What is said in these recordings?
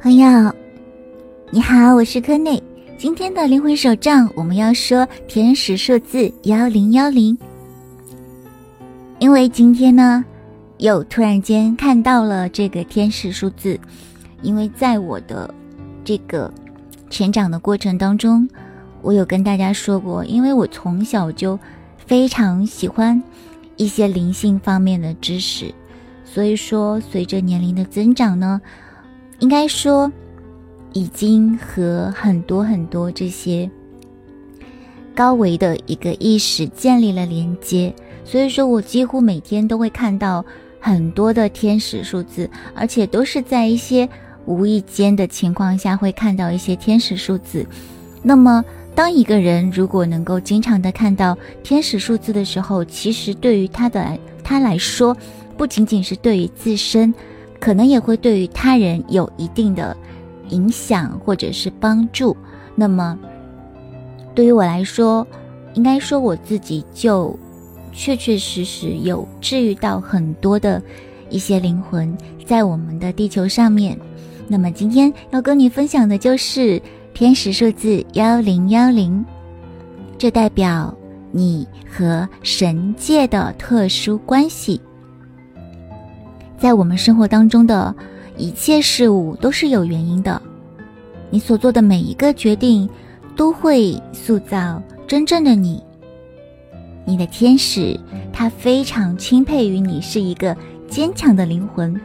朋友，你好，我是柯内。今天的灵魂手账，我们要说天使数字幺零幺零。因为今天呢，又突然间看到了这个天使数字。因为在我的这个成长的过程当中，我有跟大家说过，因为我从小就非常喜欢一些灵性方面的知识，所以说随着年龄的增长呢。应该说，已经和很多很多这些高维的一个意识建立了连接，所以说我几乎每天都会看到很多的天使数字，而且都是在一些无意间的情况下会看到一些天使数字。那么，当一个人如果能够经常的看到天使数字的时候，其实对于他的他来说，不仅仅是对于自身。可能也会对于他人有一定的影响或者是帮助。那么，对于我来说，应该说我自己就确确实实有治愈到很多的一些灵魂在我们的地球上面。那么今天要跟你分享的就是天使数字幺零幺零，这代表你和神界的特殊关系。在我们生活当中的一切事物都是有原因的，你所做的每一个决定都会塑造真正的你。你的天使他非常钦佩于你是一个坚强的灵魂，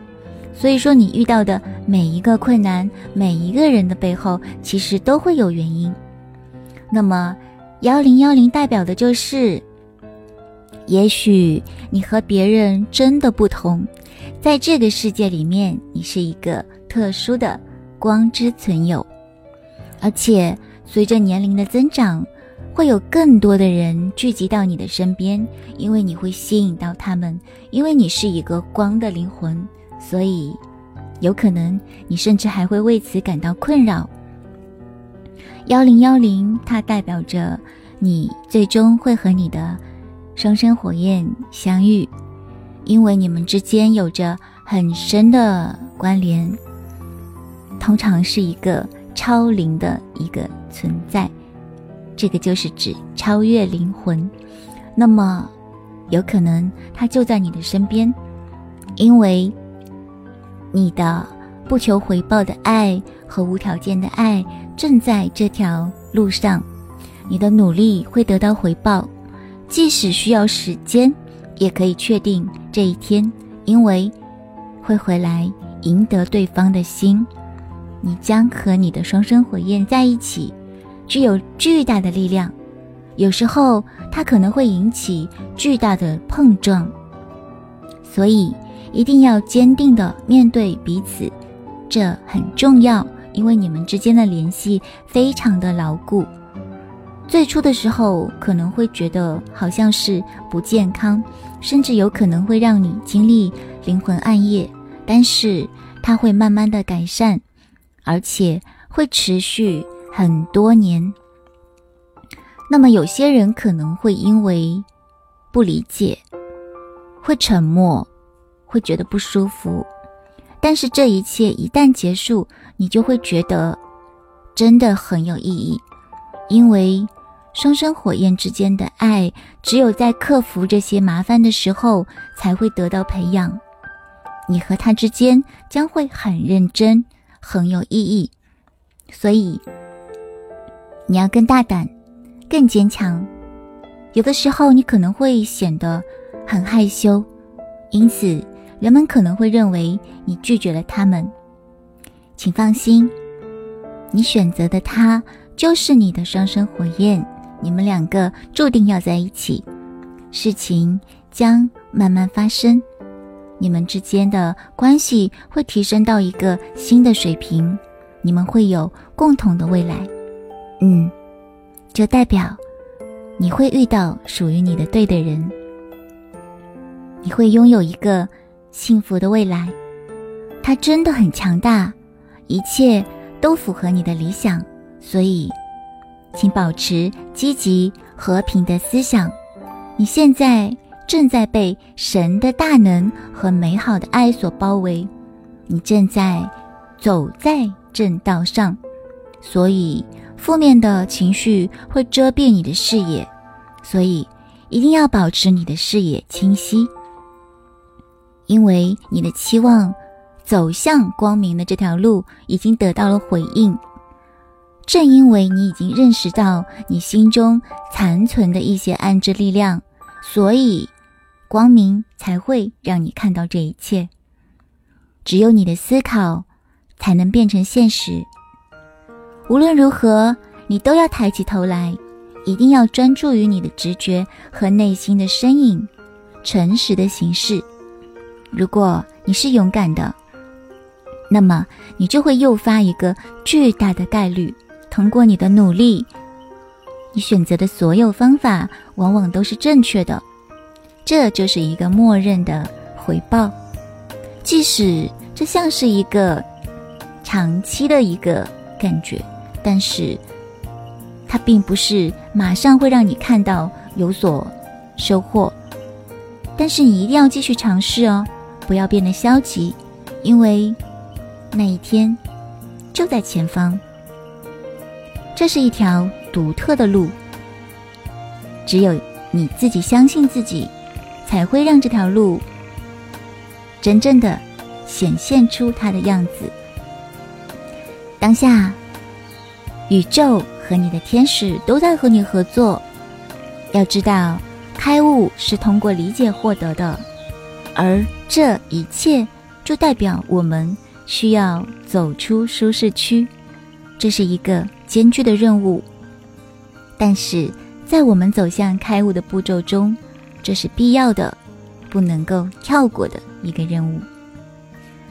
所以说你遇到的每一个困难，每一个人的背后其实都会有原因。那么幺零幺零代表的就是，也许你和别人真的不同。在这个世界里面，你是一个特殊的光之存有，而且随着年龄的增长，会有更多的人聚集到你的身边，因为你会吸引到他们，因为你是一个光的灵魂，所以有可能你甚至还会为此感到困扰。幺零幺零，它代表着你最终会和你的双生火焰相遇。因为你们之间有着很深的关联，通常是一个超灵的一个存在，这个就是指超越灵魂。那么，有可能他就在你的身边，因为你的不求回报的爱和无条件的爱正在这条路上，你的努力会得到回报，即使需要时间。也可以确定这一天，因为会回来赢得对方的心。你将和你的双生火焰在一起，具有巨大的力量。有时候它可能会引起巨大的碰撞，所以一定要坚定的面对彼此，这很重要，因为你们之间的联系非常的牢固。最初的时候可能会觉得好像是不健康，甚至有可能会让你经历灵魂暗夜，但是它会慢慢的改善，而且会持续很多年。那么有些人可能会因为不理解，会沉默，会觉得不舒服，但是这一切一旦结束，你就会觉得真的很有意义。因为双生火焰之间的爱，只有在克服这些麻烦的时候才会得到培养。你和他之间将会很认真，很有意义。所以你要更大胆，更坚强。有的时候你可能会显得很害羞，因此人们可能会认为你拒绝了他们。请放心，你选择的他。就是你的双生火焰，你们两个注定要在一起，事情将慢慢发生，你们之间的关系会提升到一个新的水平，你们会有共同的未来。嗯，这代表你会遇到属于你的对的人，你会拥有一个幸福的未来。他真的很强大，一切都符合你的理想。所以，请保持积极和平的思想。你现在正在被神的大能和美好的爱所包围，你正在走在正道上，所以负面的情绪会遮蔽你的视野，所以一定要保持你的视野清晰，因为你的期望走向光明的这条路已经得到了回应。正因为你已经认识到你心中残存的一些暗之力量，所以光明才会让你看到这一切。只有你的思考，才能变成现实。无论如何，你都要抬起头来，一定要专注于你的直觉和内心的身影，诚实的行事。如果你是勇敢的，那么你就会诱发一个巨大的概率。通过你的努力，你选择的所有方法往往都是正确的，这就是一个默认的回报。即使这像是一个长期的一个感觉，但是它并不是马上会让你看到有所收获。但是你一定要继续尝试哦，不要变得消极，因为那一天就在前方。这是一条独特的路，只有你自己相信自己，才会让这条路真正的显现出它的样子。当下，宇宙和你的天使都在和你合作。要知道，开悟是通过理解获得的，而这一切就代表我们需要走出舒适区。这是一个。艰巨的任务，但是在我们走向开悟的步骤中，这是必要的，不能够跳过的一个任务。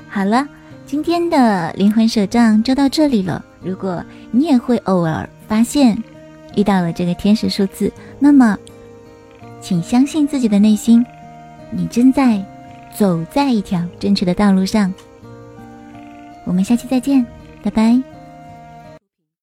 好了，今天的灵魂手账就到这里了。如果你也会偶尔发现遇到了这个天使数字，那么请相信自己的内心，你正在走在一条正确的道路上。我们下期再见，拜拜。